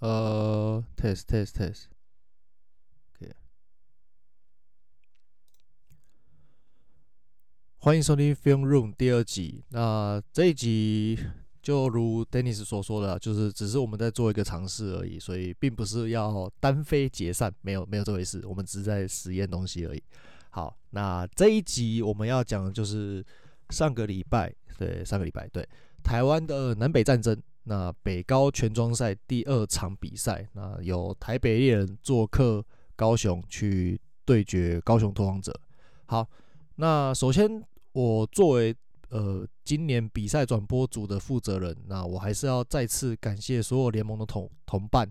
呃，test test test 欢迎收听 Film Room 第二集。那这一集就如 Dennis 所说的，就是只是我们在做一个尝试而已，所以并不是要单飞解散，没有没有这回事，我们只是在实验东西而已。好，那这一集我们要讲的就是上个礼拜，对，上个礼拜，对，台湾的南北战争。那北高全庄赛第二场比赛，那有台北猎人做客高雄去对决高雄拓荒者。好，那首先我作为呃今年比赛转播组的负责人，那我还是要再次感谢所有联盟的同同伴，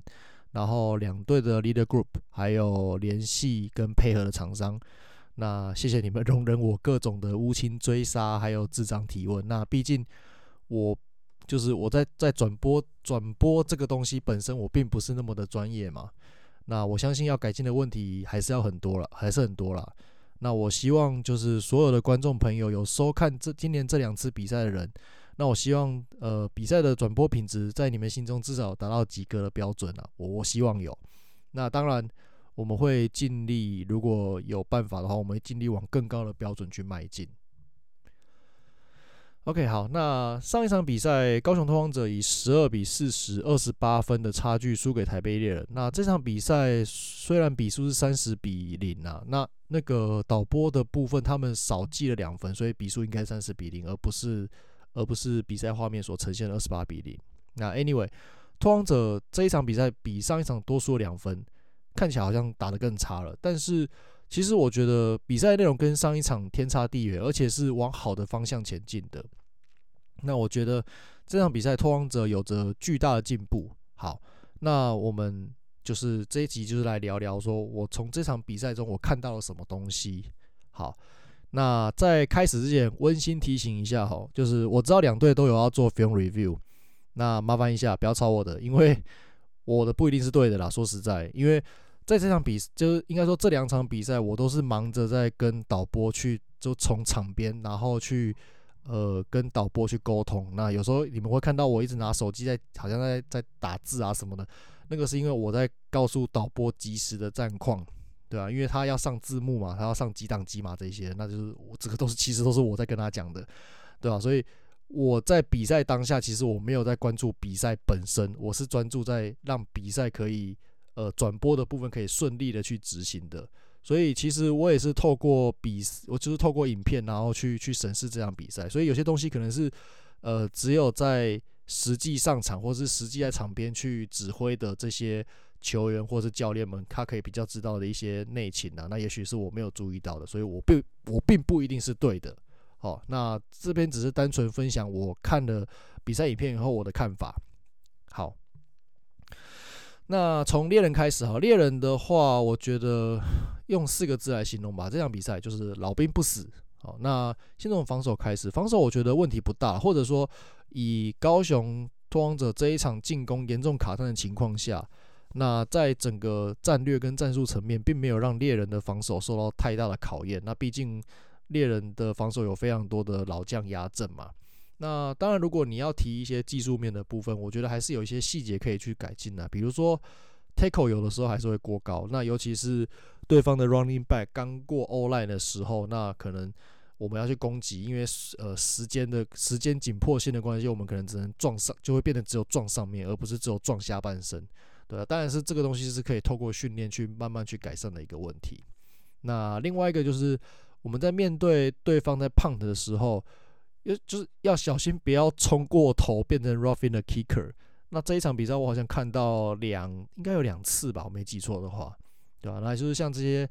然后两队的 leader group，还有联系跟配合的厂商。那谢谢你们 容忍我各种的无情追杀，还有智障提问。那毕竟我。就是我在在转播转播这个东西本身，我并不是那么的专业嘛。那我相信要改进的问题还是要很多了，还是很多了。那我希望就是所有的观众朋友有收看这今年这两次比赛的人，那我希望呃比赛的转播品质在你们心中至少达到及格的标准啊。我我希望有。那当然我们会尽力，如果有办法的话，我们会尽力往更高的标准去迈进。OK，好，那上一场比赛，高雄拓荒者以十二比四十二十八分的差距输给台北猎人。那这场比赛虽然比数是三十比零啊，那那个导播的部分他们少记了两分，所以比数应该三十比零，而不是而不是比赛画面所呈现的二十八比零。那 Anyway，拓荒者这一场比赛比上一场多输了两分，看起来好像打得更差了，但是。其实我觉得比赛内容跟上一场天差地远，而且是往好的方向前进的。那我觉得这场比赛拓荒者有着巨大的进步。好，那我们就是这一集就是来聊聊，说我从这场比赛中我看到了什么东西。好，那在开始之前温馨提醒一下哈，就是我知道两队都有要做 film review，那麻烦一下不要抄我的，因为我的不一定是对的啦。说实在，因为。在这场比，就是应该说这两场比赛，我都是忙着在跟导播去，就从场边，然后去，呃，跟导播去沟通。那有时候你们会看到我一直拿手机在，好像在在打字啊什么的，那个是因为我在告诉导播及时的战况，对啊，因为他要上字幕嘛，他要上几档机嘛这些，那就是我这个都是其实都是我在跟他讲的，对啊，所以我在比赛当下，其实我没有在关注比赛本身，我是专注在让比赛可以。呃，转播的部分可以顺利的去执行的，所以其实我也是透过比，我就是透过影片，然后去去审视这场比赛。所以有些东西可能是，呃，只有在实际上场或是实际在场边去指挥的这些球员或是教练们，他可以比较知道的一些内情啊。那也许是我没有注意到的，所以我并我并不一定是对的。好，那这边只是单纯分享我看了比赛影片以后我的看法。好。那从猎人开始哈，猎人的话，我觉得用四个字来形容吧，这场比赛就是老兵不死。好，那先从防守开始，防守我觉得问题不大，或者说以高雄拓荒者这一场进攻严重卡弹的情况下，那在整个战略跟战术层面，并没有让猎人的防守受到太大的考验。那毕竟猎人的防守有非常多的老将压阵嘛。那当然，如果你要提一些技术面的部分，我觉得还是有一些细节可以去改进的。比如说，tackle 有的时候还是会过高。那尤其是对方的 running back 刚过 O line 的时候，那可能我们要去攻击，因为呃时间的时间紧迫性的关系，我们可能只能撞上，就会变得只有撞上面，而不是只有撞下半身。对啊，当然是这个东西是可以透过训练去慢慢去改善的一个问题。那另外一个就是我们在面对对方在 punt 的时候。就是要小心，不要冲过头变成 roughing the kicker。那这一场比赛我好像看到两，应该有两次吧，我没记错的话，对吧？那就是像这些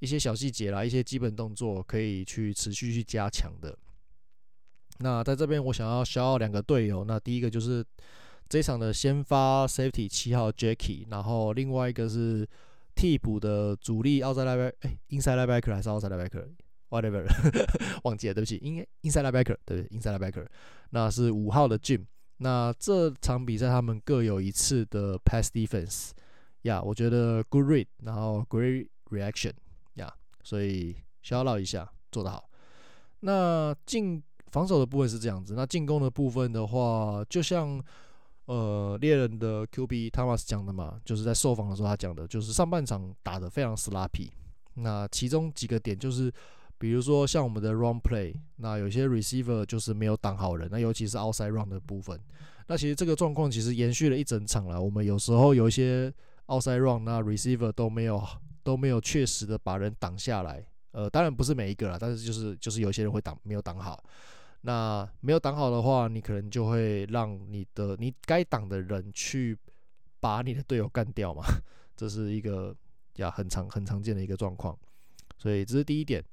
一些小细节啦，一些基本动作可以去持续去加强的。那在这边我想要消耗两个队友，那第一个就是这一场的先发 safety 七号 Jacky，然后另外一个是替补的主力 outside linebacker，哎，inside linebacker 还是 outside whatever，忘记了，对不起，应该 inside linebacker，对不对？inside linebacker，那是五号的 Jim。那这场比赛他们各有一次的 pass defense，呀、我觉得 good read，然后 great reaction，呀、所以 shout out 一下，做得好。那进防守的部分是这样子，那进攻的部分的话，就像呃，猎人的 QB Thomas 讲的嘛，就是在受访的时候他讲的，就是上半场打得非常 sloppy。那其中几个点就是，比如说像我们的 run play，那有些 receiver 就是没有挡好人，那尤其是 outside run 的部分。那其实这个状况其实延续了一整场了。我们有时候有一些 outside run，那 receiver 都没有都没有确实的把人挡下来。呃，当然不是每一个啦，但是就是就是有些人会挡没有挡好。那没有挡好的话，你可能就会让你的你该挡的人去把你的队友干掉嘛，这是一个呀很常很常见的一个状况。所以这是第一点。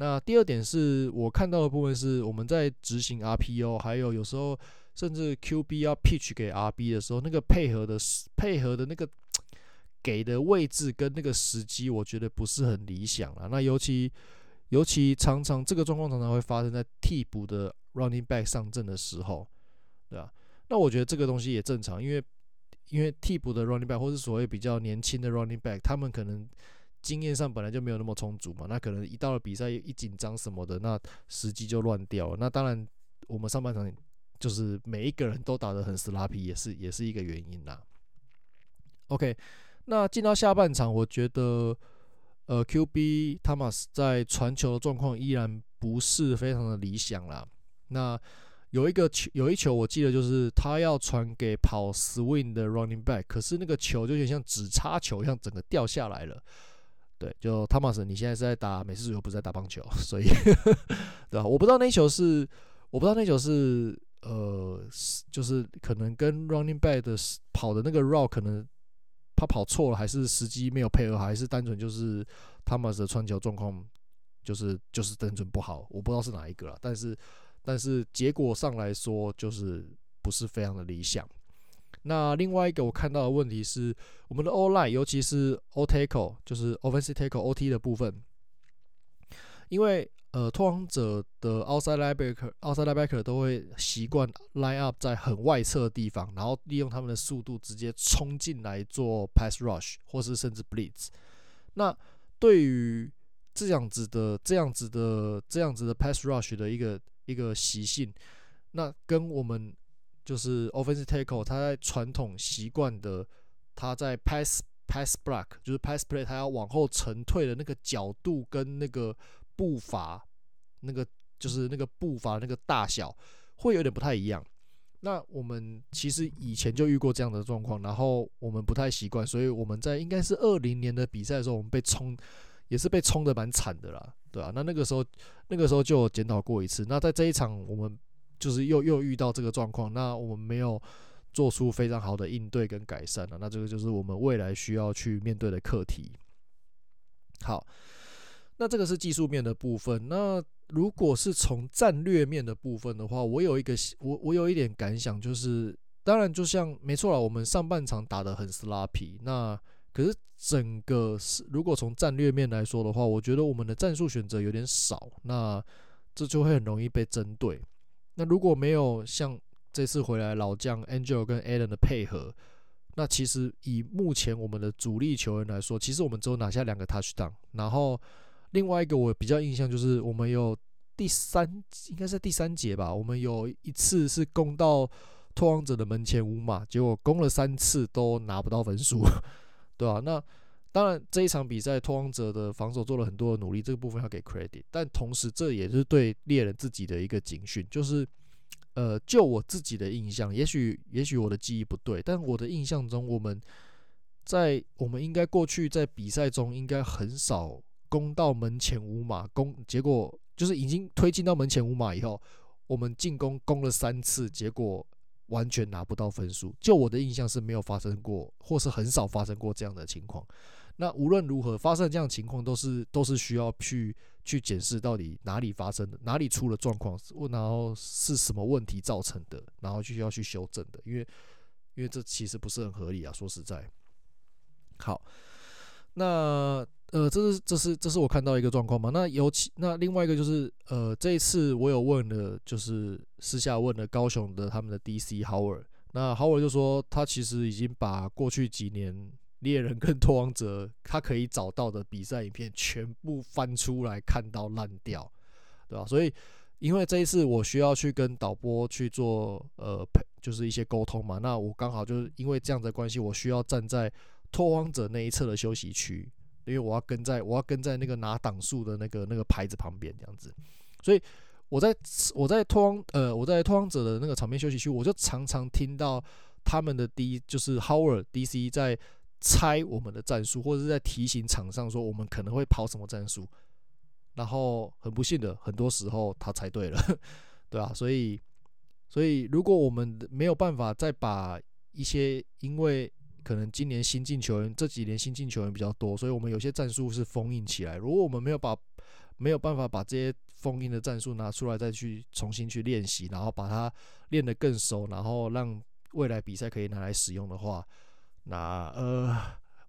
那第二点是我看到的部分是我们在执行 RPO，还有有时候甚至 QB 要 pitch 给 RB 的时候，那个配合的配合的那个给的位置跟那个时机，我觉得不是很理想啊。那尤其尤其常常这个状况常常会发生在替补的 running back 上阵的时候，对吧？那我觉得这个东西也正常，因为因为替补的 running back 或是所谓比较年轻的 running back，他们可能经验上本来就没有那么充足嘛，那可能一到了比赛一紧张什么的，那时机就乱掉了。那当然，我们上半场就是每一个人都打得很死拉皮也是也是一个原因啦。OK，那进到下半场，我觉得。呃，QB Thomas 在传球的状况依然不是非常的理想啦。那有一个球，有一球我记得就是他要传给跑 swing 的 running back，可是那个球就有点像纸插球一样，整个掉下来了。对，就 Thomas，你现在是在打美式足球，不是在打棒球，所以 对吧？我不知道那球是，我不知道那球是，呃，就是可能跟 running back 的跑的那个 route 可能。他跑错了，还是时机没有配合好，还是单纯就是 Thomas 的传球状况就是就是单纯不好，我不知道是哪一个了。但是但是结果上来说，就是不是非常的理想。那另外一个我看到的问题是，我们的 O-line，尤其是 O tackle，就是 Offensive tackle OT 的部分，因为。呃，拓荒者的 outside linebacker、outside linebacker 都会习惯 line up 在很外侧的地方，然后利用他们的速度直接冲进来做 pass rush，或是甚至 blitz。那对于这样子的、这样子的、这样子的 pass rush 的一个一个习性，那跟我们就是 offensive tackle 他在传统习惯的，他在 pass pass block 就是 pass play，他要往后沉退的那个角度跟那个。步伐，那个就是那个步伐那个大小会有点不太一样。那我们其实以前就遇过这样的状况，然后我们不太习惯，所以我们在应该是二零年的比赛的时候，我们被冲也是被冲得蛮惨的啦，对啊，那那个时候那个时候就检讨过一次。那在这一场我们就是又又遇到这个状况，那我们没有做出非常好的应对跟改善了。那这个就是我们未来需要去面对的课题。好。那这个是技术面的部分。那如果是从战略面的部分的话，我有一个我我有一点感想，就是当然就像没错啦，我们上半场打得很 sloppy。那可是整个是如果从战略面来说的话，我觉得我们的战术选择有点少。那这就会很容易被针对。那如果没有像这次回来老将 Angel 跟 Allen 的配合，那其实以目前我们的主力球员来说，其实我们只有拿下两个 touchdown，然后。另外一个我比较印象就是，我们有第三，应该是第三节吧，我们有一次是攻到拓荒者的门前五码，结果攻了三次都拿不到分数，对吧？那当然这一场比赛拓荒者的防守做了很多的努力，这个部分要给 credit，但同时这也是对猎人自己的一个警讯，就是呃，就我自己的印象，也许也许我的记忆不对，但我的印象中，我们在我们应该过去在比赛中应该很少。攻到门前五码，攻结果就是已经推进到门前五码以后，我们进攻攻了三次，结果完全拿不到分数。就我的印象是没有发生过，或是很少发生过这样的情况。那无论如何发生这样情况，都是都是需要去去检视到底哪里发生的，哪里出了状况，然后是什么问题造成的，然后就需要去修正的。因为因为这其实不是很合理啊，说实在。好，那。呃，这是这是这是我看到一个状况嘛？那尤其那另外一个就是，呃，这一次我有问了，就是私下问了高雄的他们的 DC Howard，那 Howard 就说他其实已经把过去几年猎人跟拓荒者 他可以找到的比赛影片全部翻出来看到烂掉，对吧？所以因为这一次我需要去跟导播去做呃，就是一些沟通嘛。那我刚好就是因为这样的关系，我需要站在拓荒者那一侧的休息区，因为我要跟在我要跟在那个拿档数的那个那个牌子旁边这样子。所以我在我在拓荒呃我在拓荒者的那个场边休息区，我就常常听到他们的 D 就是 Howard DC 在猜我们的战术，或者是在提醒场上说我们可能会跑什么战术。然后很不幸的，很多时候他猜对了，对啊，所以，所以如果我们没有办法再把一些，因为可能今年新进球员这几年新进球员比较多，所以我们有些战术是封印起来。如果我们没有把没有办法把这些封印的战术拿出来，再去重新去练习，然后把它练得更熟，然后让未来比赛可以拿来使用的话，那呃。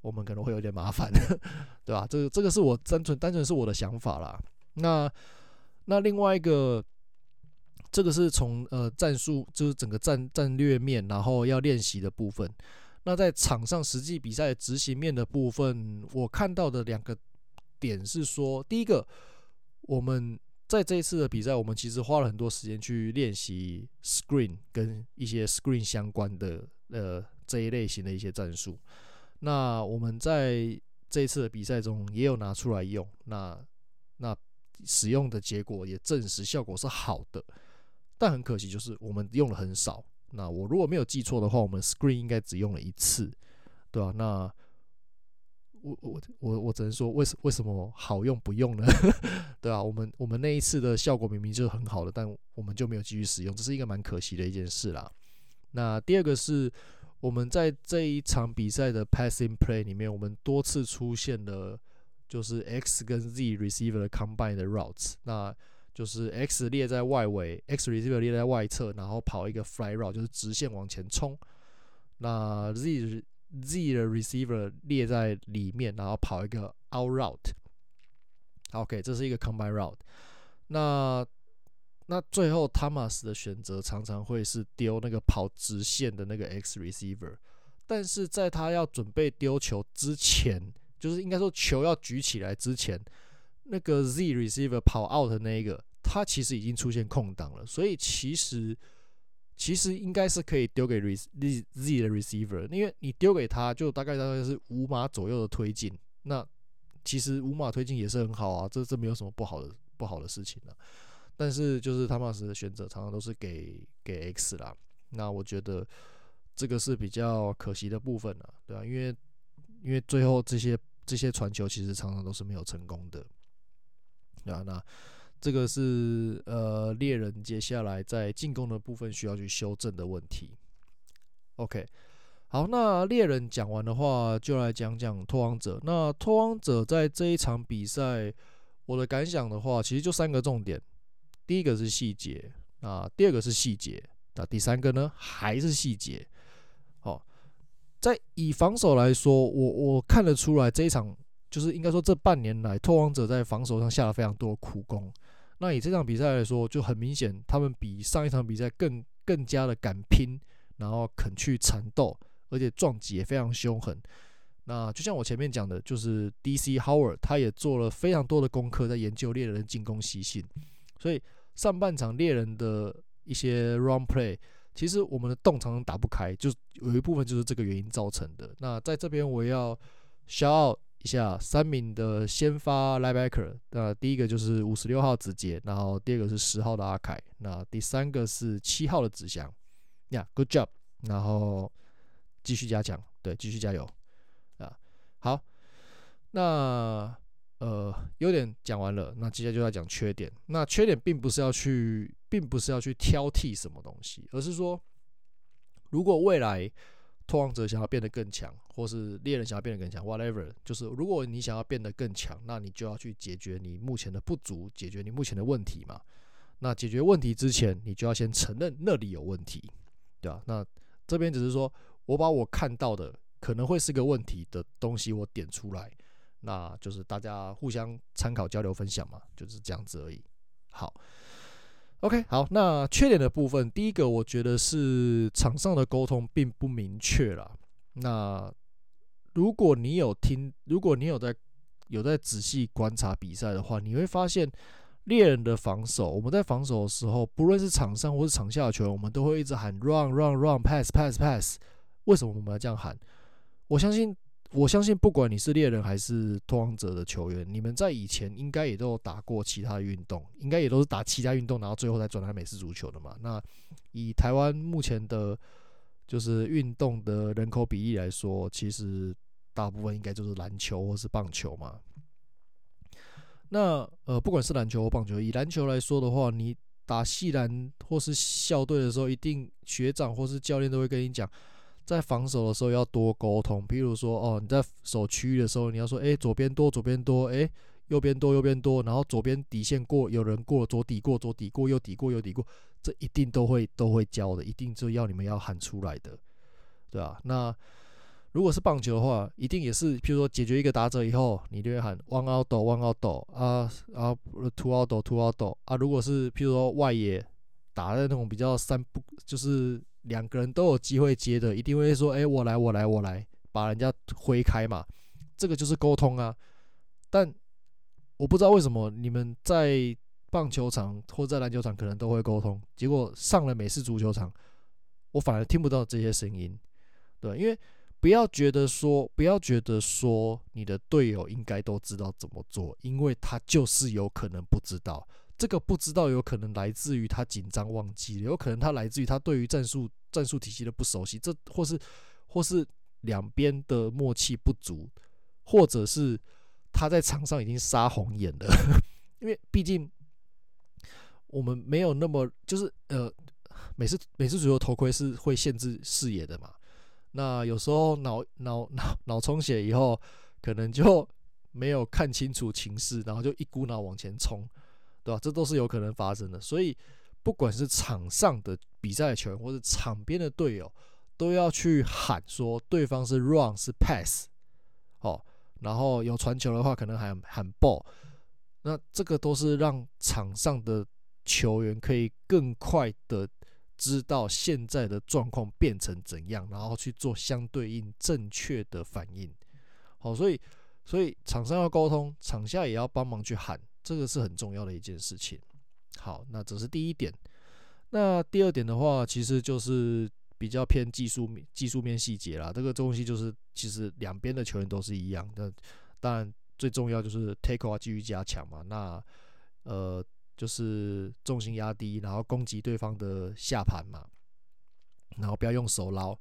我们可能会有点麻烦，对吧？这个这个是我单纯单纯是我的想法啦。那那另外一个，这个是从呃战术，就是整个战战略面，然后要练习的部分。那在场上实际比赛执行面的部分，我看到的两个点是说，第一个，我们在这一次的比赛，我们其实花了很多时间去练习 screen 跟一些 screen 相关的呃这一类型的一些战术。那我们在这一次的比赛中也有拿出来用，那那使用的结果也证实效果是好的，但很可惜就是我们用了很少。那我如果没有记错的话，我们 screen 应该只用了一次，对吧、那我我我我只能说为什为什么好用不用呢？对啊，我们我们那一次的效果明明就是很好的，但我们就没有继续使用，这是一个蛮可惜的一件事啦。那第二个是。我们在这一场比赛的 passing play 里面，我们多次出现了就是 X 跟 Z receiver 的 combine 的 routes，那就是 X 列在外围，X receiver 列在外侧，然后跑一个 fly route，就是直线往前冲。那 Z Z 的 receiver 列在里面，然后跑一个 out route。OK，这是一个 combine route。那那最后，Thomas 的选择常常会是丢那个跑直线的那个 X receiver，但是在他要准备丢球之前，就是应该说球要举起来之前，那个 Z receiver 跑 out 的那一个，他其实已经出现空档了，所以其实其实应该是可以丢给 Z Z 的 receiver，因为你丢给他就大概大概是五码左右的推进，那其实五码推进也是很好啊，这这没有什么不好的不好的事情啊。但是就是汤马斯的选择常常都是给给 X 啦，那我觉得这个是比较可惜的部分了，对吧？因为因为最后这些这些传球其实常常都是没有成功的，啊，那这个是呃猎人接下来在进攻的部分需要去修正的问题。OK，好，那猎人讲完的话，就来讲讲拓荒者。那拓荒者在这一场比赛，我的感想的话，其实就三个重点。第一个是细节啊，第二个是细节，那第三个呢还是细节。好，在以防守来说，我我看得出来这一场就是应该说这半年来拓荒者在防守上下了非常多苦功。那以这场比赛来说，就很明显他们比上一场比赛更更加的敢拼，然后肯去缠斗，而且撞击也非常凶狠。那就像我前面讲的，就是 DC Howard 他也做了非常多的功课，在研究猎人的进攻习性。所以上半场猎人的一些 run play，其实我们的洞常常打不开，就有一部分就是这个原因造成的。那在这边我要 shout out 一下三名的先发 linebacker，那第一个就是五十六号子杰，然后第二个是十号的阿凯，那第三个是七号的子祥。呀，good job，然后继续加强，对，继续加油啊，好，那。呃，优点讲完了，那接下来就要讲缺点。那缺点并不是要去，并不是要去挑剔什么东西，而是说，如果未来拓荒者想要变得更强，或是猎人想要变得更强，whatever，就是如果你想要变得更强，那你就要去解决你目前的不足，解决你目前的问题嘛。那解决问题之前，你就要先承认那里有问题，对吧？那这边只是说我把我看到的可能会是个问题的东西，我点出来。那就是大家互相参考、交流、分享嘛，就是这样子而已。好，OK，好。那缺点的部分，第一个我觉得是场上的沟通并不明确啦。那如果你有听，如果你有在有在仔细观察比赛的话，你会发现猎人的防守，我们在防守的时候，不论是场上或是场下的球员，我们都会一直喊 run run run pass pass pass。为什么我们要这样喊？我相信，我相信，不管你是猎人还是拓荒者的球员，你们在以前应该也都有打过其他运动，应该也都是打其他运动，然后最后再转来美式足球的嘛。那以台湾目前的，就是运动的人口比例来说，其实大部分应该就是篮球或是棒球嘛。那呃，不管是篮球或棒球，以篮球来说的话，你打系篮或是校队的时候，一定学长或是教练都会跟你讲，在防守的时候要多沟通。比如说，哦，你在守区域的时候，你要说，诶，左边多，左边多，诶，右边多，右边多，然后左边底线过，有人过，左底过，左底过，右底过，右底过，这一定都会都会教的，一定就要你们要喊出来的，对啊，那。如果是棒球的话，一定也是，譬如说解决一个打者以后，你就会喊 one out one out 啊啊 two out two out 啊。如果是譬如说外野打在那种比较三不，就是两个人都有机会接的，一定会说，哎，我来我来我来，把人家挥开嘛。这个就是沟通啊。但我不知道为什么你们在棒球场或在篮球场可能都会沟通，结果上了美式足球场，我反而听不到这些声音，对，因为。不要觉得说，不要觉得说，你的队友应该都知道怎么做，因为他就是有可能不知道。这个不知道有可能来自于他紧张忘记，有可能他来自于他对于战术战术体系的不熟悉，这或是或是两边的默契不足，或者是他在场上已经杀红眼了。因为毕竟我们没有那么就是呃，每次每次足球头盔是会限制视野的嘛。那有时候脑脑脑脑充血以后，可能就没有看清楚情势，然后就一股脑往前冲，对吧？这都是有可能发生的。所以，不管是场上的比赛球员，或者场边的队友，都要去喊说对方是 run 是 pass，哦，然后有传球的话，可能喊喊 ball。那这个都是让场上的球员可以更快的。知道现在的状况变成怎样，然后去做相对应正确的反应。好，所以所以场上要沟通，场下也要帮忙去喊，这个是很重要的一件事情。好，那这是第一点。那第二点的话，其实就是比较偏技术面、技术面细节啦。这个东西就是其实两边的球员都是一样的，当然最重要就是 take off 继续加强嘛。那呃。就是重心压低，然后攻击对方的下盘嘛，然后不要用手捞。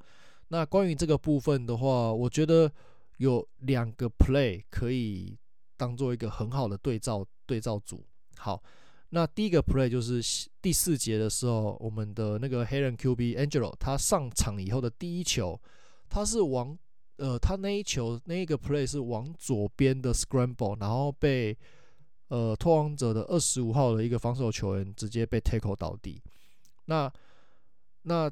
那关于这个部分的话，我觉得有两个 play 可以当做一个很好的对照对照组。好，那第一个 play 就是第四节的时候，我们的那个黑人 QB Angelo 他上场以后的第一球，他是往呃他那一球那一个 play 是往左边的 scramble，然后被。呃，拓荒者的二十五号的一个防守球员直接被 tackle 倒地。那那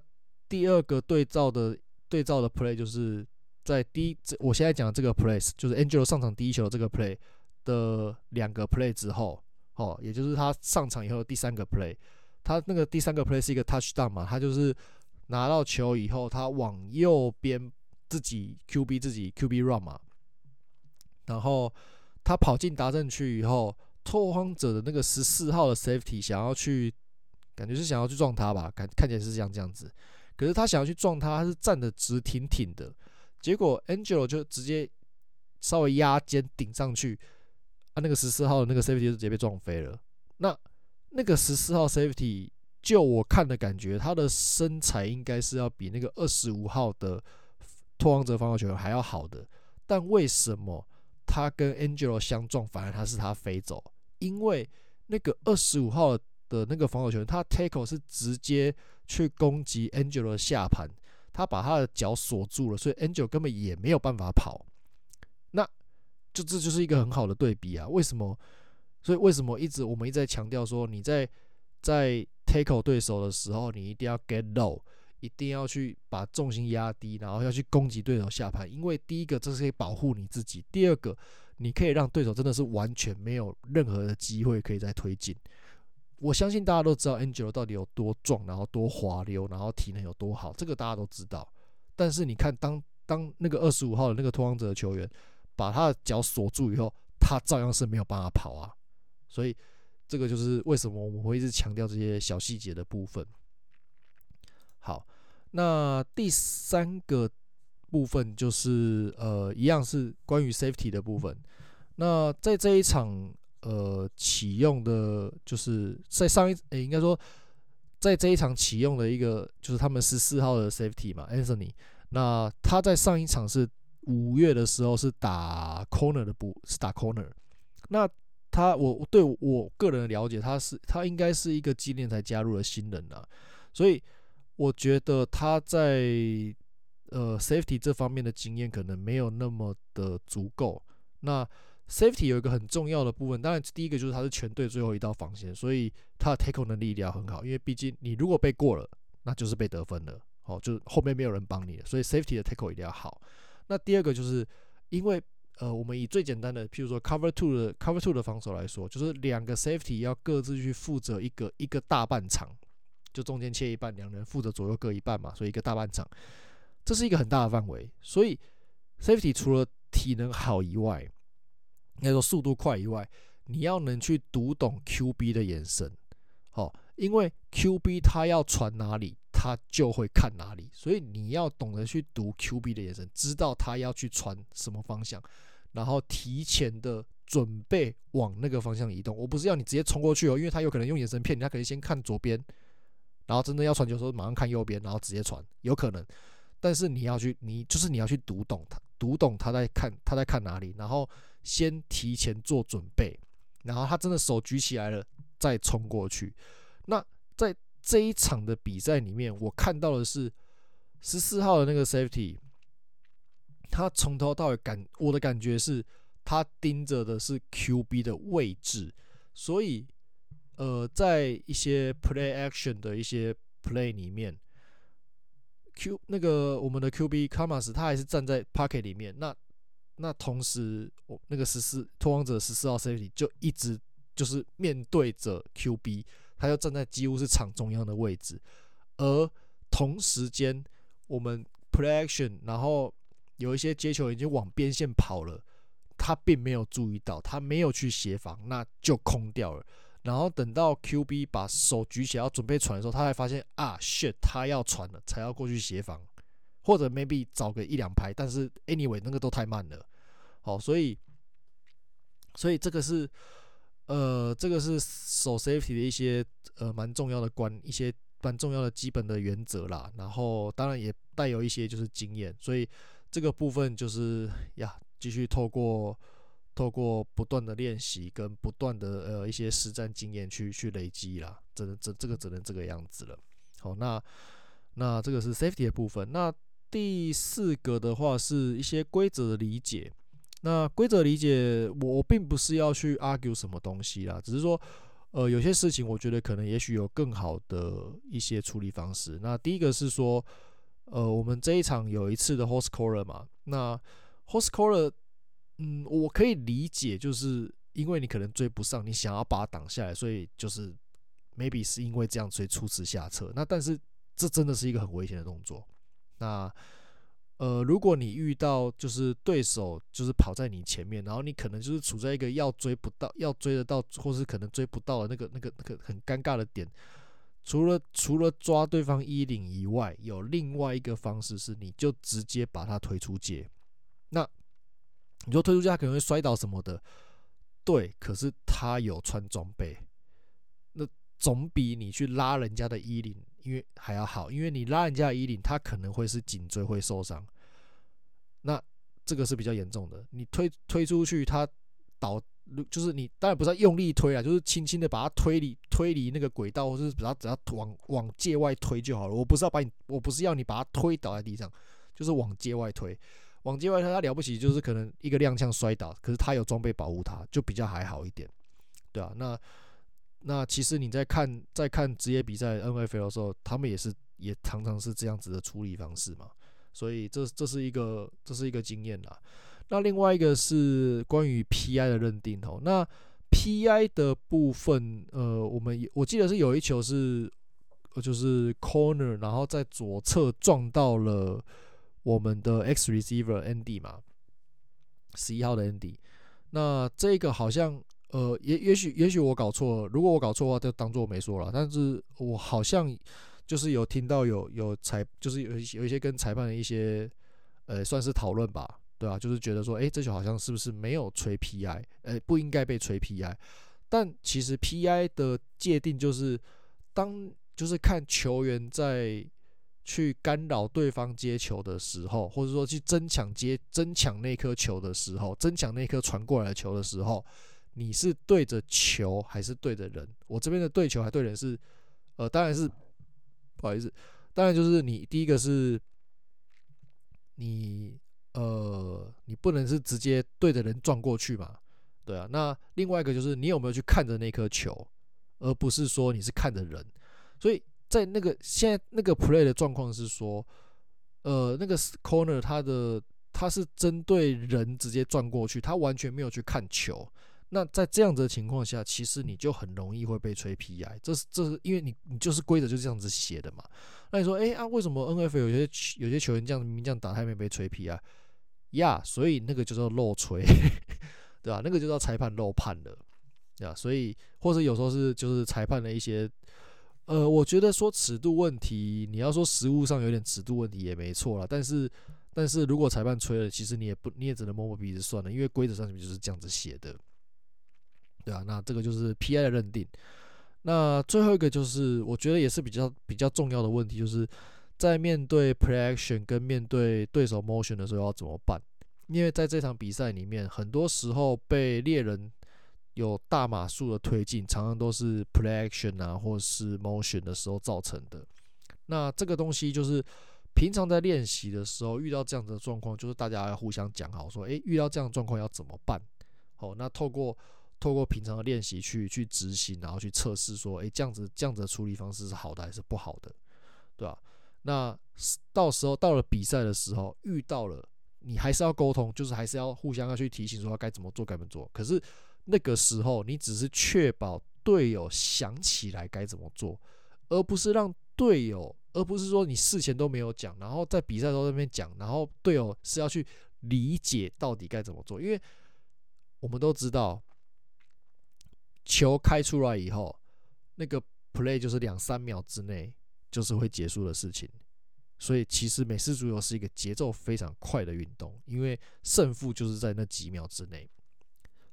第二个对照的对照的 play 就是在第一，我现在讲的这个 play 就是 Angelo 上场第一球这个 play 的两个 play 之后，哦，也就是他上场以后的第三个 play，他那个第三个 play 是一个 touchdown 嘛，他就是拿到球以后，他往右边自己 QB 自己 QB run 嘛，然后他跑进达阵区以后。拓荒者的那个十四号的 safety 想要去，感觉是想要去撞他吧，看看起来是这样这样子。可是他想要去撞他，他是站得直挺挺的，结果 Angelo 就直接稍微压肩顶上去，啊，那个十四号的那个 safety 就直接被撞飞了。那那个十四号 safety 就我看的感觉，他的身材应该是要比那个二十五号的拓荒者防守球员还要好的，但为什么他跟 Angelo 相撞，反而他是他飞走？因为那个二十五号的那个防守球员，他 tackle 是直接去攻击 Angelo 的下盘，他把他的脚锁住了，所以 Angelo 根本也没有办法跑。就这就是一个很好的对比啊！为什么？所以为什么一直我们一直在强调说，你在在 tackle 对手的时候，你一定要 get low，一定要去把重心压低，然后要去攻击对手下盘，因为第一个这是可以保护你自己，第二个。你可以让对手真的是完全没有任何的机会可以再推进。我相信大家都知道 Angel 到底有多壮，然后多滑溜，然后体能有多好，这个大家都知道。但是你看，当当那个二十五号的那个拓荒者的球员把他的脚锁住以后，他照样是没有办法跑啊。所以这个就是为什么我们会一直强调这些小细节的部分。好，那第三个部分就是呃，一样是关于 safety 的部分。那在这一场呃启用的，就是在上一诶、应该说在这一场启用的一个，就是他们十四号的 safety 嘛，Anthony。那他在上一场是五月的时候是打 corner 的不，是打 corner。那他我对我个人的了解，他是他应该是一个今年才加入的新人啊，所以我觉得他在呃 safety 这方面的经验可能没有那么的足够。那 safety 有一个很重要的部分，当然第一个就是他是全队最后一道防线，所以他的 tackle 能力一定要很好，因为毕竟你如果被过了，那就是被得分了，哦，就后面没有人帮你了，所以 safety 的 tackle 一定要好。那第二个就是因为。呃，我们以最简单的，譬如说 cover two 的 cover two 的防守来说，就是两个 safety 要各自去负责一个一个大半场，就中间切一半，两人负责左右各一半嘛，所以一个大半场，这是一个很大的范围。所以 safety 除了体能好以外，应该说速度快以外，你要能去读懂 QB 的眼神，好，因为 QB 他要传哪里。他就会看哪里，所以你要懂得去读 QB 的眼神，知道他要去传什么方向，然后提前的准备往那个方向移动。我不是要你直接冲过去哦，因为他有可能用眼神骗你，他可能先看左边，然后真的要传球的时候马上看右边，然后直接传，有可能。但是你要去，你就是你要去读懂他，读懂他在看他在看哪里，然后先提前做准备，然后他真的手举起来了再冲过去。这一场的比赛里面，我看到的是十四号的那个 safety，他从头到尾感我的感觉是，他盯着的是 QB 的位置，所以呃，在一些 play action 的一些 play 里面，Q 那个我们的 QB camas 他还是站在 pocket 里面，那那同时我那个十四拓荒者十四号 safety 就一直就是面对着 QB。他就站在几乎是场中央的位置，而同时间我们 play action，然后有一些接球已经往边线跑了，他并没有注意到，他没有去协防，那就空掉了。然后等到 QB 把手举起来要准备传的时候，他才发现啊，shit，他要传了，才要过去协防，或者 maybe 找个一两拍，但是 anyway 那个都太慢了。好，所以所以这个是。呃，这个是守 safety 的一些呃蛮重要的关，一些蛮重要的基本的原则啦。然后当然也带有一些就是经验，所以这个部分就是呀，继续透过透过不断的练习跟不断的呃一些实战经验去去累积啦。只能这这个只能这个样子了。好，那那这个是 safety 的部分。那第四个的话是一些规则的理解。那规则理解，我并不是要去 argue 什么东西啦，只是说，呃，有些事情我觉得可能也许有更好的一些处理方式。那第一个是说，呃，我们这一场有一次的 horse collar 嘛，那 horse collar，嗯，我可以理解，就是因为你可能追不上，你想要把它挡下来，所以就是 maybe 是因为这样所以出此下策。那但是这真的是一个很危险的动作。那呃，如果你遇到就是对手就是跑在你前面，然后你可能就是处在一个要追不到、要追得到，或是可能追不到的那个、那个、那个很尴尬的点。除了除了抓对方衣领以外，有另外一个方式是，你就直接把他推出界。那你说推出界他可能会摔倒什么的，对，可是他有穿装备，那总比你去拉人家的衣领。因为还要好，因为你拉人家衣领，他可能会是颈椎会受伤，那这个是比较严重的。你推推出去，他倒，就是你当然不是要用力推啊，就是轻轻的把它推离推离那个轨道，或是把它只要往往界外推就好了。我不是要把你，我不是要你把它推倒在地上，就是往界外推，往界外推，他了不起就是可能一个踉跄摔倒，可是他有装备保护他，就比较还好一点，对啊，那。那其实你在看在看职业比赛 NFL 的时候，他们也是也常常是这样子的处理方式嘛，所以这这是一个这是一个经验啦。那另外一个是关于 PI 的认定哦。那 PI 的部分，呃，我们我记得是有一球是就是 corner，然后在左侧撞到了我们的 X receiver Andy 嘛，十一号的 Andy。那这个好像。呃，也也许也许我搞错了，如果我搞错的话，就当做我没说了。但是我好像就是有听到有有裁，就是有有一些跟裁判的一些呃，算是讨论吧，对、啊？就是觉得说，哎、这球好像是不是没有吹 PI，呃、不应该被吹 PI。但其实 PI 的界定就是当就是看球员在去干扰对方接球的时候，或者说去争抢接争抢那颗球的时候，争抢那颗传过来的球的时候。你是对着球还是对着人？我这边的对球还对人是，呃，当然是不好意思，当然就是你第一个是，你呃，你不能是直接对着人撞过去嘛，对啊。那另外一个就是你有没有去看着那颗球，而不是说你是看着人。所以在那个现在那个 play 的状况是说，呃，那个 corner 他的他是针对人直接撞过去，他完全没有去看球。那在这样子的情况下，其实你就很容易会被吹 PI，这是这是因为你你就是规则就这样子写的嘛。那你说，哎、啊，为什么 N F 有些有些球员这样明明这样打，他没被吹 PI 呀？所以那个就叫漏吹，对吧？那个就叫裁判漏判了，对吧？所以或者有时候是就是裁判的一些，呃，我觉得说尺度问题，你要说实物上有点尺度问题也没错啦。但是但是如果裁判吹了，其实你也不你也只能摸摸鼻子算了，因为规则上面就是这样子写的。对啊，那这个就是 PI 的认定。那最后一个就是，我觉得也是比较比较重要的问题，就是在面对 play action 跟面对对手 motion 的时候要怎么办？因为在这场比赛里面，很多时候被猎人有大码数的推进，常常都是 play action 啊，或是 motion 的时候造成的。那这个东西就是平常在练习的时候遇到这样的状况，就是大家要互相讲好，说，诶，遇到这样的状况要怎么办？好，那透过透过平常的练习去去执行，然后去测试说，诶，这样子这样子的处理方式是好的还是不好的，对吧？那到时候到了比赛的时候，遇到了你还是要沟通，就是还是要互相要去提醒说该怎么做该怎么做。可是那个时候，你只是确保队友想起来该怎么做，而不是让队友，而不是说你事前都没有讲，然后在比赛的时候那边讲，然后队友是要去理解到底该怎么做，因为我们都知道。球开出来以后，那个 play 就是两三秒之内就是会结束的事情，所以其实美式足球是一个节奏非常快的运动，因为胜负就是在那几秒之内。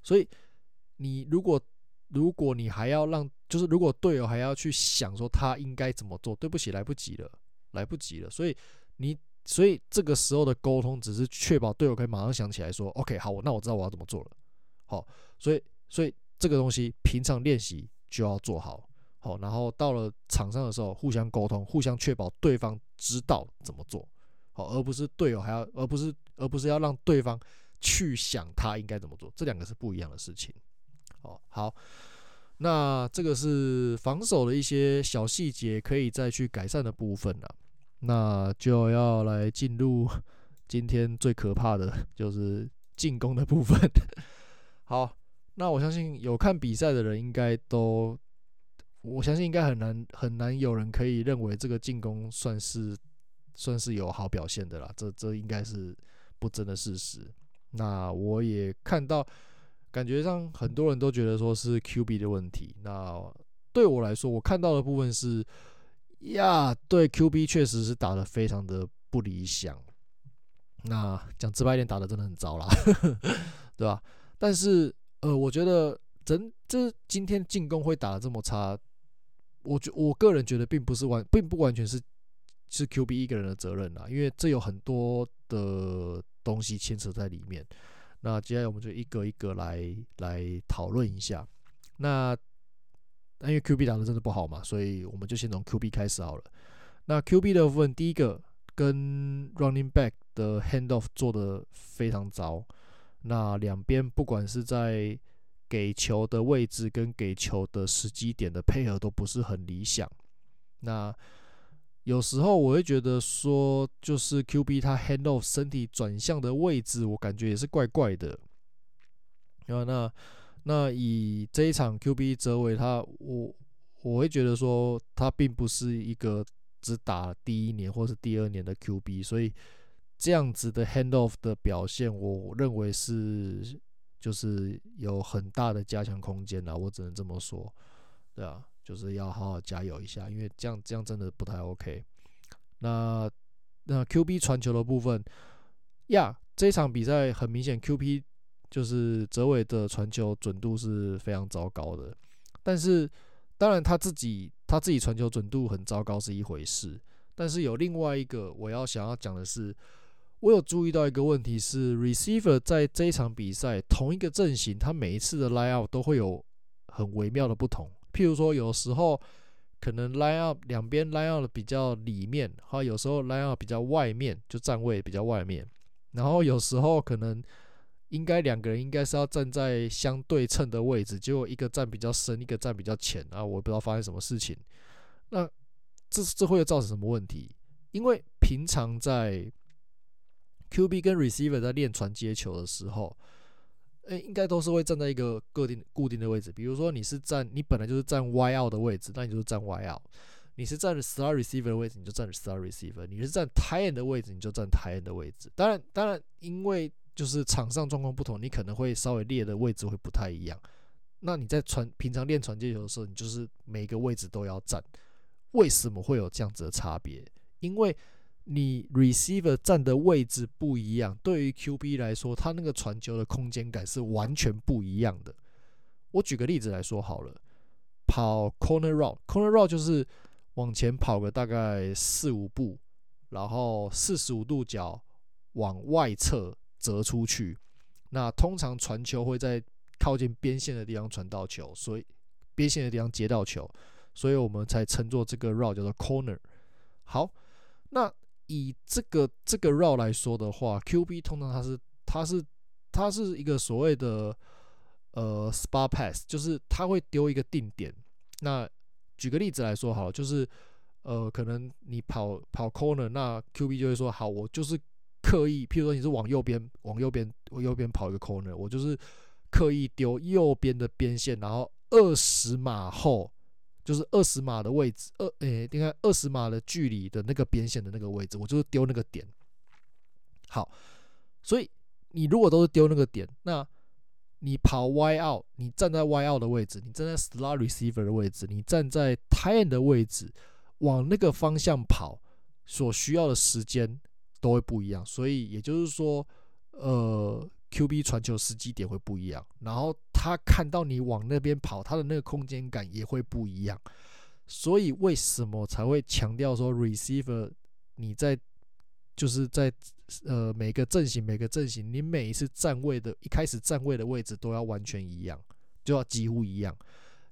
所以你如果如果你还要让，就是如果队友还要去想说他应该怎么做，对不起，来不及了，来不及了。所以你所以这个时候的沟通只是确保队友可以马上想起来说，OK，好，那我知道我要怎么做了。好，所以所以。这个东西平常练习就要做好，好，然后到了场上的时候互相沟通，互相确保对方知道怎么做，好，而不是队友还要，而不是而不是要让对方去想他应该怎么做，这两个是不一样的事情。好，好，那这个是防守的一些小细节可以再去改善的部分了，那就要来进入 今天最可怕的就是进攻的部分，好。那我相信有看比赛的人应该都，我相信应该很难很难有人可以认为这个进攻算是算是有好表现的啦，这这应该是不争的事实。那我也看到，感觉上很多人都觉得说是 QB 的问题。那对我来说，我看到的部分是，呀，对 QB 确实是打得非常的不理想。那讲直白一点，打得真的很糟啦，对吧？但是。呃，我觉得整这今天进攻会打得这么差，我觉我个人觉得并不是完，并不完全是是 QB 一个人的责任啦，因为这有很多的东西牵扯在里面。那接下来我们就一个一个来来讨论一下。那因为 QB 打得真的不好嘛，所以我们就先从 QB 开始好了。那 QB 的部分，第一个跟 Running Back 的 Handoff 做的非常糟。那两边不管是在给球的位置跟给球的时机点的配合都不是很理想。那有时候我会觉得说，就是 QB 他 hand off 身体转向的位置，我感觉也是怪怪的。然后那那以这一场 QB 泽维他，我我会觉得说他并不是一个只打第一年或是第二年的 QB，所以。这样子的 handoff 的表现，我认为是就是有很大的加强空间啦，我只能这么说，对啊，就是要好好加油一下，因为这样这样真的不太 OK。那那 QB 传球的部分呀，这场比赛很明显 QB 就是泽伟的传球准度是非常糟糕的，但是当然他自己他自己传球准度很糟糕是一回事，但是有另外一个我要想要讲的是。我有注意到一个问题是，receiver 在这一场比赛同一个阵型，他每一次的 line out 都会有很微妙的不同。譬如说，有时候可能 line out 两边 line out 的比较里面，哈，有时候 line out 比较外面，就站位比较外面。然后有时候可能应该两个人应该是要站在相对称的位置，结果一个站比较深，一个站比较浅啊，我不知道发生什么事情。那这这会造成什么问题？因为平常在 QB 跟 receiver 在练传接球的时候，诶、应该都是会站在一个固定固定的位置。比如说你是站，你本来就是站 Y out 的位置，那你就是站 Y out。你是站 star receiver 的位置，你就站 star receiver。你是站 t i e n 的位置，你就站 t i e n 的位置。当然，当然，因为就是场上状况不同，你可能会稍微列的位置会不太一样。那你在传平常练传接球的时候，你就是每个位置都要站。为什么会有这样子的差别？因为你 receiver 站的位置不一样，对于 QB 来说，他那个传球的空间感是完全不一样的。我举个例子来说好了，跑 corner route，corner route 就是往前跑个大概四五步，然后四十五度角往外侧折出去。那通常传球会在靠近边线的地方传到球，所以边线的地方接到球，所以我们才称作这个 route 叫做 corner。好，那以这个这个绕来说的话，QB 通常它是它是它是一个所谓的呃 SPA pass，就是它会丢一个定点。那举个例子来说好了，就是呃可能你跑跑 corner，那 QB 就会说好，我就是刻意，譬如说你是往右边往右边往右边跑一个 corner，我就是刻意丢右边的边线，然后二十码后。就是二十码的位置，二诶，应该二十码的距离的那个边线的那个位置，我就是丢那个点。好，所以你如果都是丢那个点，那你跑 Y out，你站在 Y out 的位置，你站在 slot receiver 的位置，你站在 t i e n 的位置，往那个方向跑，所需要的时间都会不一样。所以也就是说，呃。QB 传球时机点会不一样，然后他看到你往那边跑，他的那个空间感也会不一样。所以为什么才会强调说，receiver 你在就是在呃每个阵型每个阵型，你每一次站位的一开始站位的位置都要完全一样，就要几乎一样，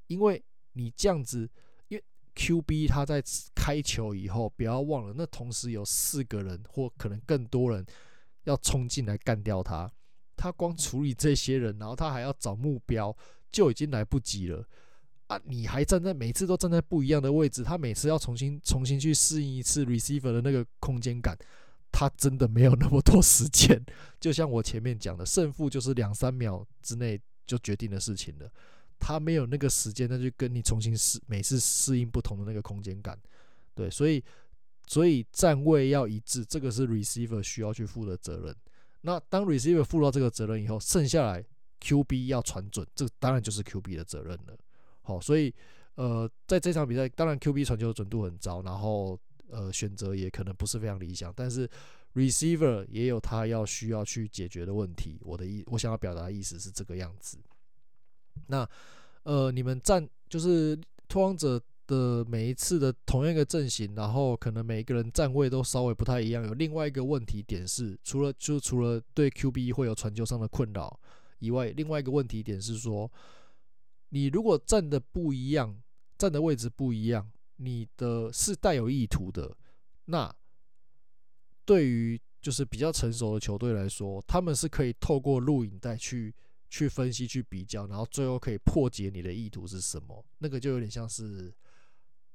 因为你这样子，因为 QB 他在开球以后，不要忘了，那同时有四个人或可能更多人要冲进来干掉他。他光处理这些人，然后他还要找目标，就已经来不及了啊！你还站在每次都站在不一样的位置，他每次要重新重新去适应一次 receiver 的那个空间感，他真的没有那么多 时间。就像我前面讲的，胜负就是两三秒之内就决定的事情了，他没有那个时间，那就跟你重新适每次适应不同的那个空间感。对，所以所以站位要一致，这个是 receiver 需要去负的责任。那当 receiver 负到这个责任以后，剩下来 QB 要传准，这当然就是 QB 的责任了。好，所以呃，在这场比赛，当然 QB 传球的准度很糟，然后呃选择也可能不是非常理想，但是 receiver 也有他要需要去解决的问题。我的意，我想要表达的意思是这个样子。那呃，你们站就是拓荒者。的每一次的同样一个阵型，然后可能每一个人站位都稍微不太一样。有另外一个问题点是，除了就除了对 QB 会有传球上的困扰以外，另外一个问题点是说，你如果站的不一样，站的位置不一样，你的是带有意图的。那对于就是比较成熟的球队来说，他们是可以透过录影带去去分析、去比较，然后最后可以破解你的意图是什么。那个就有点像是。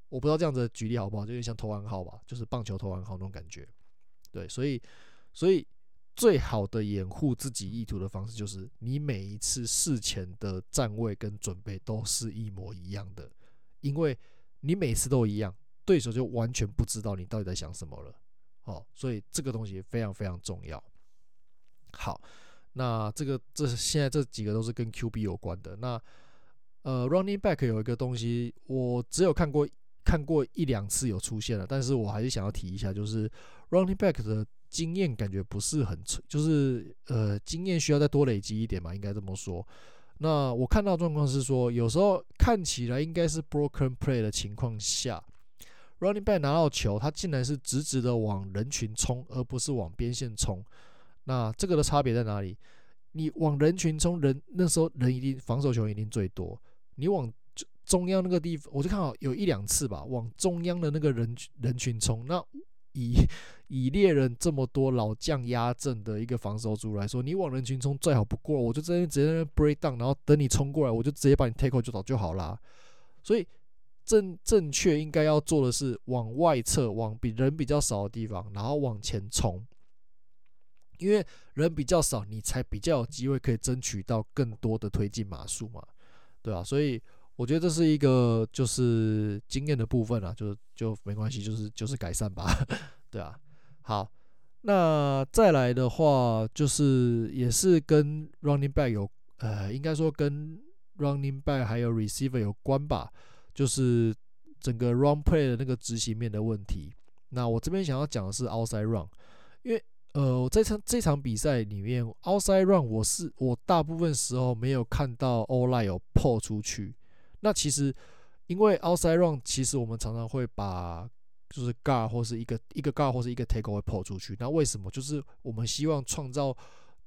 我不知道这样子举例好不好，就有点像投暗号吧，就是棒球投暗号那种感觉。对，所以，所以最好的掩护自己意图的方式，就是你每一次事前的站位跟准备都是一模一样的，因为你每次都一样，对手就完全不知道你到底在想什么了。哦，所以这个东西非常非常重要。好，那这个这现在这几个都是跟 QB 有关的。那呃，running back 有一个东西，我只有看过看过一两次有出现了，但是我还是想要提一下，就是 running back 的经验感觉不是很，就是呃经验需要再多累积一点嘛，应该这么说。那我看到状况是说，有时候看起来应该是 broken play 的情况下，running back 拿到球，他竟然是直直的往人群冲，而不是往边线冲。那这个的差别在哪里？你往人群冲，人那时候人一定防守球员一定最多。你往中央那个地方，我就看好有一两次吧，往中央的那个人人群冲。那以以猎人这么多老将压阵的一个防守组来说，你往人群冲最好不过，我就这边直接 break down，然后等你冲过来，我就直接把你 tackle 就倒就好啦。所以正正确应该要做的是往外侧，往比人比较少的地方，然后往前冲。因为人比较少，你才比较有机会可以争取到更多的推进码数嘛，对啊，所以我觉得这是一个就是经验的部分啊，就就没关系，就是就是改善吧，对啊。好，那再来的话，就是也是跟 running back 有呃，应该说跟 running back 还有 receiver 有关吧，就是整个 run play 的那个执行面的问题。那我这边想要讲的是 outside run，因为。呃，我这场这场比赛里面，outside run 我是我大部分时候没有看到 O-line 有破出去。那其实因为 outside run，其实我们常常会把就是 guard 或是一个一个 guard 或是一个 tackle 会 pull 出去。那为什么？就是我们希望创造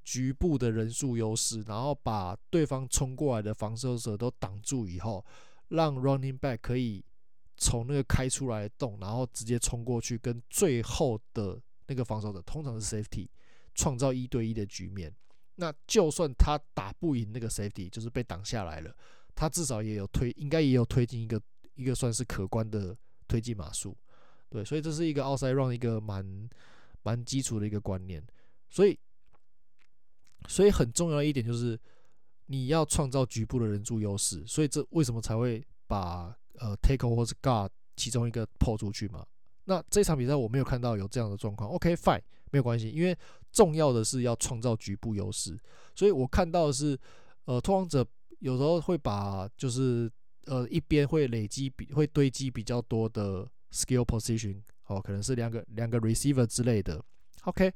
局部的人数优势，然后把对方冲过来的防守者都挡住以后，让 running back 可以从那个开出来的洞，然后直接冲过去跟最后的。那个防守者通常是 safety，创造一对一的局面。那就算他打不赢那个 safety，就是被挡下来了，他至少也有推，应该也有推进一个一个算是可观的推进码数。对，所以这是一个 outside run 一个蛮蛮基础的一个观念。所以，所以很重要的一点就是你要创造局部的人数优势。所以这为什么才会把呃 take 或是 guard 其中一个抛出去嘛？那这场比赛我没有看到有这样的状况，OK fine，没有关系，因为重要的是要创造局部优势，所以我看到的是，呃，拓荒者有时候会把就是呃一边会累积比会堆积比较多的 skill position，哦，可能是两个两个 receiver 之类的，OK，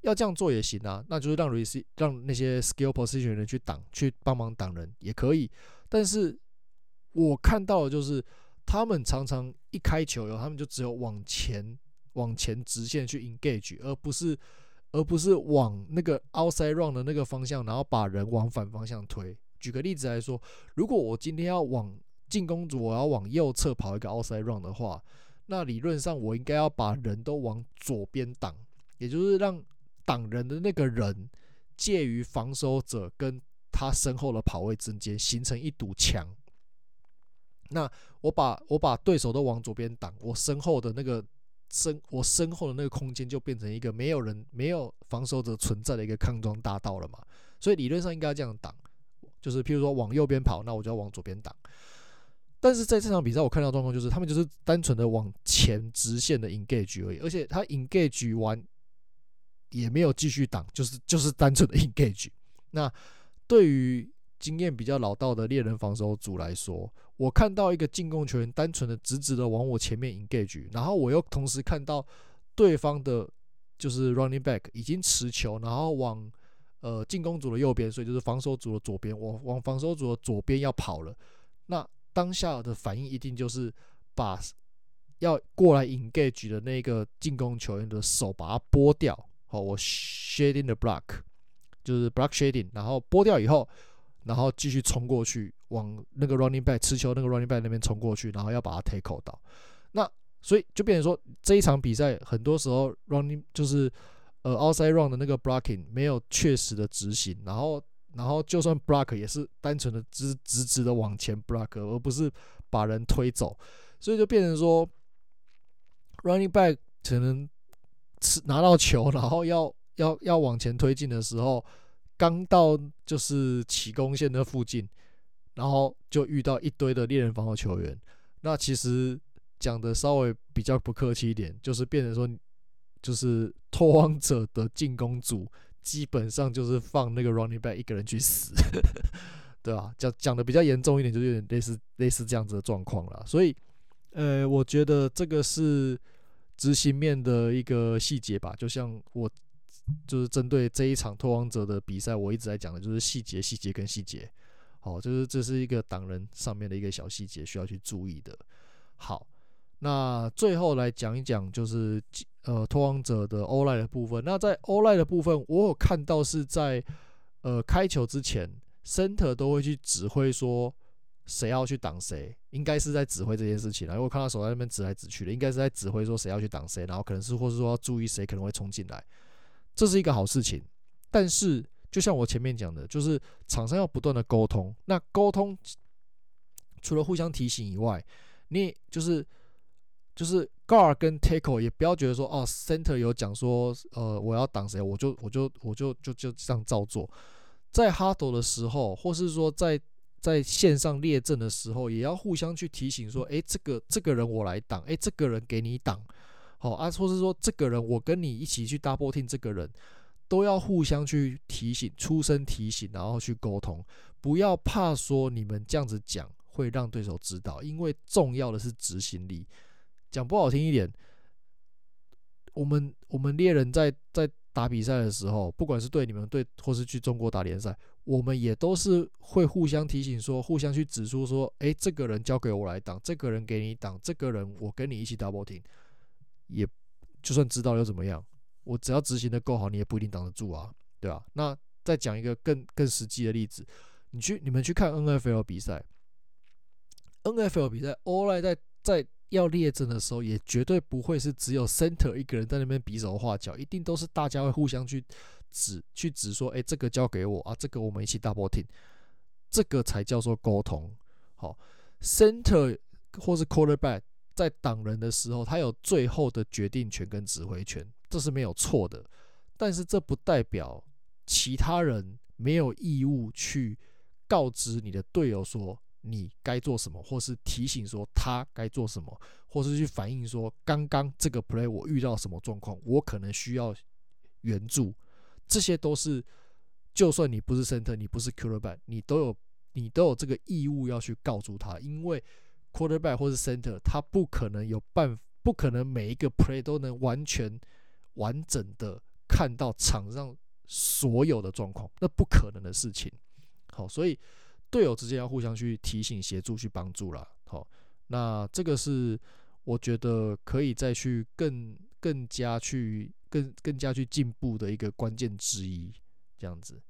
要这样做也行啊，那就是让 receive 让那些 skill position 人去挡去帮忙挡人也可以，但是我看到的就是。他们常常一开球以后，他们就只有往前、往前直线去 engage，而不是，而不是往那个 outside run 的那个方向，然后把人往反方向推。举个例子来说，如果我今天要往进攻组，我要往右侧跑一个 outside run 的话，那理论上我应该要把人都往左边挡，也就是让挡人的那个人介于防守者跟他身后的跑位之间，形成一堵墙。那我把我把对手都往左边挡，我身后的那个身我身后的那个空间就变成一个没有人没有防守者存在的一个康庄大道了嘛。所以理论上应该要这样挡，就是譬如说往右边跑，那我就要往左边挡。但是在这场比赛我看到状况就是他们就是单纯的往前直线的 engage 而已，而且他 engage 完也没有继续挡，就是就是单纯的 engage。那对于经验比较老道的猎人防守组来说，我看到一个进攻球员单纯的直直的往我前面 engage，然后我又同时看到对方的，就是 running back 已经持球，然后往呃进攻组的右边，所以就是防守组的左边，我往防守组的左边要跑了。那当下的反应一定就是把要过来 engage 的那个进攻球员的手把它拨掉。好，我 shading the block，就是 block shading，然后拨掉以后。然后继续冲过去，往那个 running back 持球那个 running back 那边冲过去，然后要把它 tackle 到。那所以就变成说，这一场比赛很多时候 running 就是呃 outside run 的那个 blocking 没有确实的执行，然后然后就算 block 也是单纯的直直直的往前 block，而不是把人推走。所以就变成说 running back 可能吃拿到球，然后要要要往前推进的时候。刚到就是起攻线的附近，然后就遇到一堆的猎人防守球员。那其实讲的稍微比较不客气一点，就是变成说，就是拓荒者的进攻组基本上就是放那个 running back 一个人去死，对吧？讲讲的比较严重一点，就是有点类似类似这样子的状况了。所以，呃，我觉得这个是执行面的一个细节吧。就像我就是针对这一场拓荒者的比赛，我一直在讲的就是细节、细节跟细节。好，就是这是一个党人上面的一个小细节需要去注意的。好。那最后来讲一讲，就是呃，拓荒者的 o l i 的部分。那在 o l i 的部分，我有看到是在呃开球之前，center 都会去指挥说谁要去挡谁，应该是在指挥这件事情。然后我看到手在那边指来指去的，应该是在指挥说谁要去挡谁，然后可能是或是说要注意谁可能会冲进来，这是一个好事情。但是就像我前面讲的，就是场上要不断的沟通。那沟通除了互相提醒以外，你就是。就是 guard 跟 tackle 也不要觉得说哦，center 有讲说，呃，我要挡谁，我就我就我就就就这样照做。在 huddle 的时候，或是说在在线上列阵的时候，也要互相去提醒说，诶、这个这个人我来挡，诶、这个人给你挡，好啊，或是说这个人我跟你一起去 double team，这个人都要互相去提醒，出声提醒，然后去沟通，不要怕说你们这样子讲会让对手知道，因为重要的是执行力。讲不好听一点，我们我们猎人在在打比赛的时候，不管是对你们队，或是去中国打联赛，我们也都是会互相提醒说，互相去指出说，诶，这个人交给我来挡，这个人给你挡，这个人我跟你一起 double 听也就算知道又怎么样？我只要执行的够好，你也不一定挡得住啊，对吧？那再讲一个更更实际的例子，你去你们去看 NFL 比赛，NFL 比赛欧莱在在。要列阵的时候，也绝对不会是只有 center 一个人在那边比手画脚，一定都是大家会互相去指，去指说，哎，这个交给我啊，这个我们一起 double team，这个才叫做沟通。好，center 或是 quarterback 在挡人的时候，他有最后的决定权跟指挥权，这是没有错的。但是这不代表其他人没有义务去告知你的队友说。你该做什么，或是提醒说他该做什么，或是去反映说刚刚这个 play 我遇到什么状况，我可能需要援助，这些都是，就算你不是 center，你不是 quarterback，你都有你都有这个义务要去告诉他，因为 quarterback 或是 center，他不可能有办，不可能每一个 play 都能完全完整的看到场上所有的状况，那不可能的事情。好，所以。队友之间要互相去提醒、协助、去帮助啦。好，那这个是我觉得可以再去更、更加去、更、更加去进步的一个关键之一，这样子。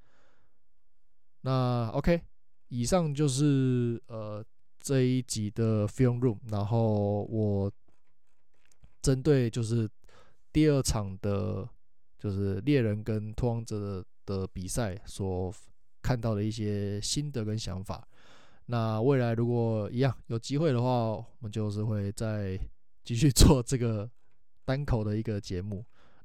那 OK，以上就是呃这一集的 Film Room，然后我针对就是第二场的，就是猎人跟拓荒者的的比赛所。看到的一些心得跟想法，那未来如果一样有机会的话，我们就是会再继续做这个单口的一个节目。